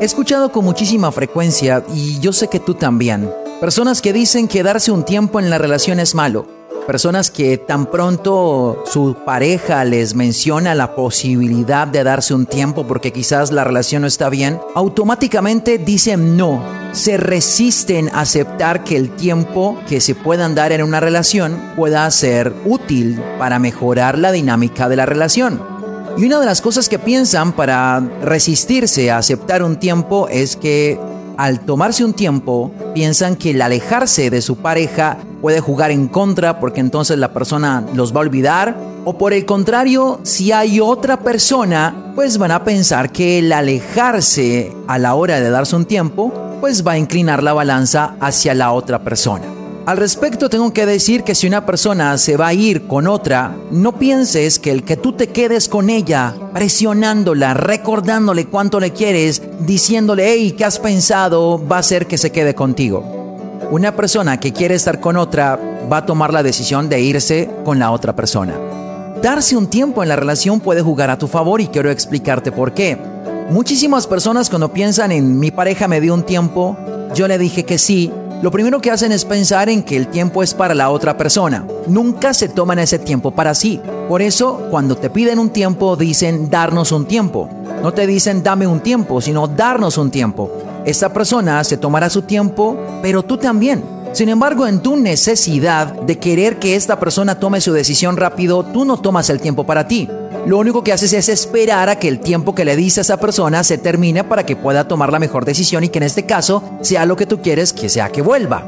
He escuchado con muchísima frecuencia, y yo sé que tú también, personas que dicen que darse un tiempo en la relación es malo. Personas que tan pronto su pareja les menciona la posibilidad de darse un tiempo porque quizás la relación no está bien, automáticamente dicen no. Se resisten a aceptar que el tiempo que se puedan dar en una relación pueda ser útil para mejorar la dinámica de la relación. Y una de las cosas que piensan para resistirse a aceptar un tiempo es que al tomarse un tiempo piensan que el alejarse de su pareja puede jugar en contra porque entonces la persona los va a olvidar o por el contrario, si hay otra persona, pues van a pensar que el alejarse a la hora de darse un tiempo, pues va a inclinar la balanza hacia la otra persona. Al respecto tengo que decir que si una persona se va a ir con otra, no pienses que el que tú te quedes con ella, presionándola, recordándole cuánto le quieres, diciéndole, hey, ¿qué has pensado? va a hacer que se quede contigo. Una persona que quiere estar con otra va a tomar la decisión de irse con la otra persona. Darse un tiempo en la relación puede jugar a tu favor y quiero explicarte por qué. Muchísimas personas cuando piensan en mi pareja me dio un tiempo, yo le dije que sí, lo primero que hacen es pensar en que el tiempo es para la otra persona. Nunca se toman ese tiempo para sí. Por eso, cuando te piden un tiempo, dicen darnos un tiempo. No te dicen dame un tiempo, sino darnos un tiempo. Esta persona se tomará su tiempo, pero tú también. Sin embargo, en tu necesidad de querer que esta persona tome su decisión rápido, tú no tomas el tiempo para ti lo único que haces es esperar a que el tiempo que le dice a esa persona se termine para que pueda tomar la mejor decisión y que en este caso sea lo que tú quieres que sea que vuelva.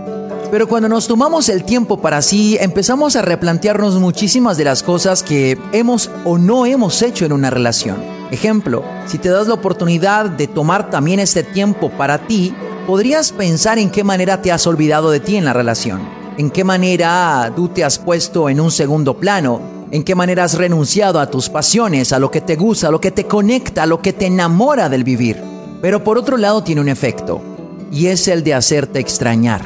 Pero cuando nos tomamos el tiempo para sí, empezamos a replantearnos muchísimas de las cosas que hemos o no hemos hecho en una relación. Ejemplo, si te das la oportunidad de tomar también este tiempo para ti, podrías pensar en qué manera te has olvidado de ti en la relación, en qué manera tú te has puesto en un segundo plano, en qué manera has renunciado a tus pasiones, a lo que te gusta, a lo que te conecta, a lo que te enamora del vivir. Pero por otro lado tiene un efecto, y es el de hacerte extrañar.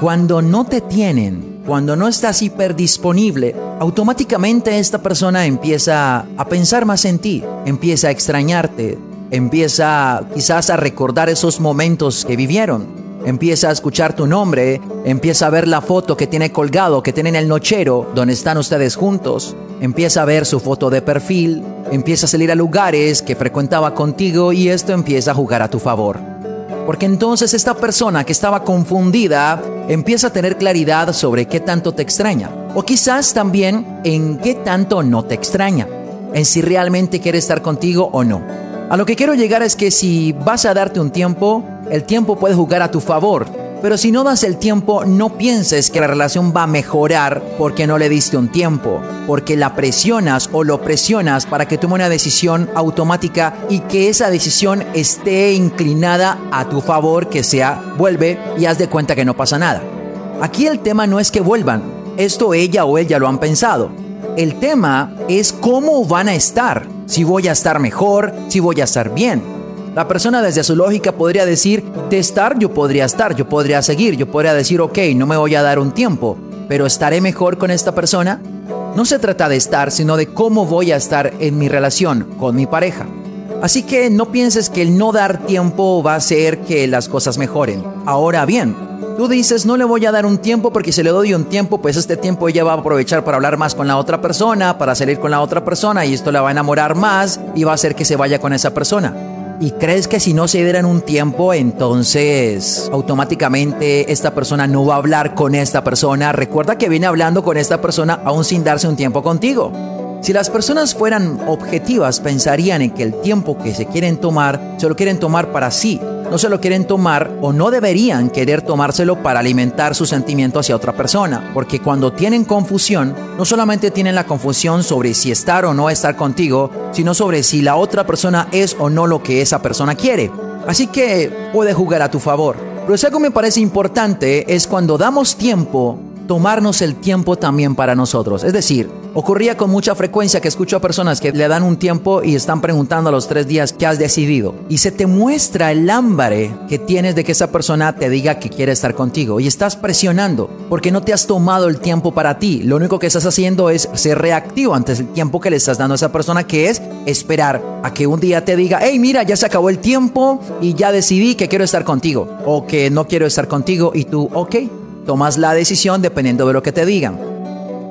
Cuando no te tienen, cuando no estás hiperdisponible, automáticamente esta persona empieza a pensar más en ti, empieza a extrañarte, empieza quizás a recordar esos momentos que vivieron empieza a escuchar tu nombre, empieza a ver la foto que tiene colgado, que tiene en el nochero, donde están ustedes juntos, empieza a ver su foto de perfil, empieza a salir a lugares que frecuentaba contigo y esto empieza a jugar a tu favor. Porque entonces esta persona que estaba confundida empieza a tener claridad sobre qué tanto te extraña. O quizás también en qué tanto no te extraña. En si realmente quiere estar contigo o no. A lo que quiero llegar es que si vas a darte un tiempo, el tiempo puede jugar a tu favor. Pero si no das el tiempo, no pienses que la relación va a mejorar porque no le diste un tiempo, porque la presionas o lo presionas para que tome una decisión automática y que esa decisión esté inclinada a tu favor, que sea vuelve y haz de cuenta que no pasa nada. Aquí el tema no es que vuelvan, esto ella o él ya lo han pensado. El tema es cómo van a estar, si voy a estar mejor, si voy a estar bien. La persona desde su lógica podría decir, de estar yo podría estar, yo podría seguir, yo podría decir, ok, no me voy a dar un tiempo, pero ¿estaré mejor con esta persona? No se trata de estar, sino de cómo voy a estar en mi relación con mi pareja. Así que no pienses que el no dar tiempo va a hacer que las cosas mejoren. Ahora bien, tú dices, no le voy a dar un tiempo porque si le doy un tiempo, pues este tiempo ella va a aprovechar para hablar más con la otra persona, para salir con la otra persona y esto la va a enamorar más y va a hacer que se vaya con esa persona. ¿Y crees que si no se dieran un tiempo, entonces automáticamente esta persona no va a hablar con esta persona? Recuerda que viene hablando con esta persona aún sin darse un tiempo contigo. Si las personas fueran objetivas, pensarían en que el tiempo que se quieren tomar, se lo quieren tomar para sí, no se lo quieren tomar o no deberían querer tomárselo para alimentar su sentimiento hacia otra persona. Porque cuando tienen confusión, no solamente tienen la confusión sobre si estar o no estar contigo, sino sobre si la otra persona es o no lo que esa persona quiere. Así que puede jugar a tu favor. Pero si algo me parece importante es cuando damos tiempo, tomarnos el tiempo también para nosotros. Es decir, Ocurría con mucha frecuencia que escucho a personas que le dan un tiempo y están preguntando a los tres días qué has decidido. Y se te muestra el hambre que tienes de que esa persona te diga que quiere estar contigo. Y estás presionando porque no te has tomado el tiempo para ti. Lo único que estás haciendo es ser reactivo ante el tiempo que le estás dando a esa persona, que es esperar a que un día te diga, hey, mira, ya se acabó el tiempo y ya decidí que quiero estar contigo. O que no quiero estar contigo y tú, ok, tomas la decisión dependiendo de lo que te digan.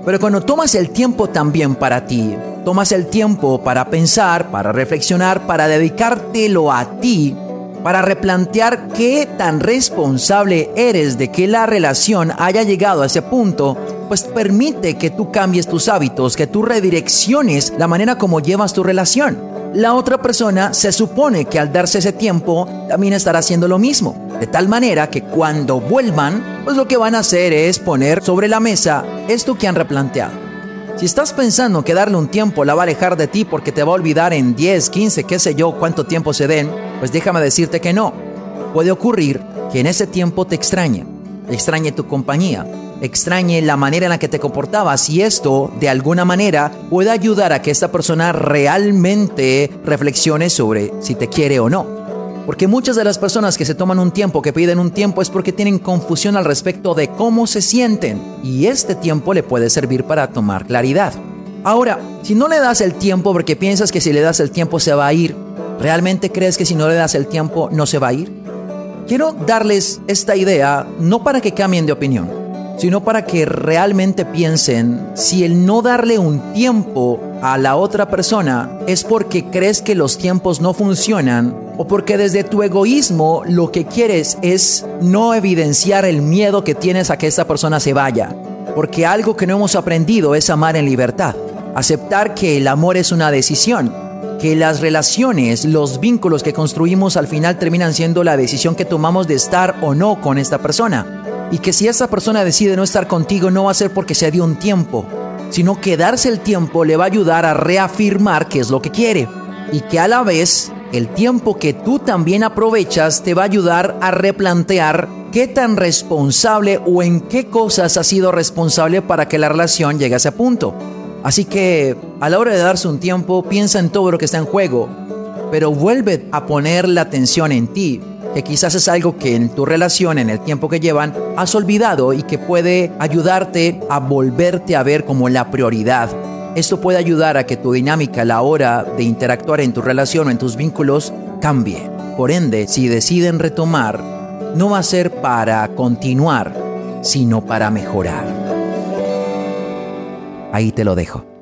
Pero cuando tomas el tiempo también para ti, tomas el tiempo para pensar, para reflexionar, para dedicártelo a ti, para replantear qué tan responsable eres de que la relación haya llegado a ese punto, pues permite que tú cambies tus hábitos, que tú redirecciones la manera como llevas tu relación. La otra persona se supone que al darse ese tiempo también estará haciendo lo mismo. De tal manera que cuando vuelvan, pues lo que van a hacer es poner sobre la mesa esto que han replanteado. Si estás pensando que darle un tiempo la va a alejar de ti porque te va a olvidar en 10, 15, qué sé yo, cuánto tiempo se den, pues déjame decirte que no. Puede ocurrir que en ese tiempo te extrañe, extrañe tu compañía, extrañe la manera en la que te comportabas y esto de alguna manera puede ayudar a que esta persona realmente reflexione sobre si te quiere o no. Porque muchas de las personas que se toman un tiempo, que piden un tiempo, es porque tienen confusión al respecto de cómo se sienten. Y este tiempo le puede servir para tomar claridad. Ahora, si no le das el tiempo porque piensas que si le das el tiempo se va a ir, ¿realmente crees que si no le das el tiempo no se va a ir? Quiero darles esta idea no para que cambien de opinión, sino para que realmente piensen si el no darle un tiempo a la otra persona es porque crees que los tiempos no funcionan o porque desde tu egoísmo lo que quieres es no evidenciar el miedo que tienes a que esta persona se vaya. Porque algo que no hemos aprendido es amar en libertad, aceptar que el amor es una decisión, que las relaciones, los vínculos que construimos al final terminan siendo la decisión que tomamos de estar o no con esta persona. Y que si esa persona decide no estar contigo no va a ser porque se dio un tiempo, sino que darse el tiempo le va a ayudar a reafirmar qué es lo que quiere. Y que a la vez el tiempo que tú también aprovechas te va a ayudar a replantear qué tan responsable o en qué cosas has sido responsable para que la relación llegue a ese punto. Así que a la hora de darse un tiempo, piensa en todo lo que está en juego, pero vuelve a poner la atención en ti, que quizás es algo que en tu relación, en el tiempo que llevan, has olvidado y que puede ayudarte a volverte a ver como la prioridad. Esto puede ayudar a que tu dinámica a la hora de interactuar en tu relación o en tus vínculos cambie. Por ende, si deciden retomar, no va a ser para continuar, sino para mejorar. Ahí te lo dejo.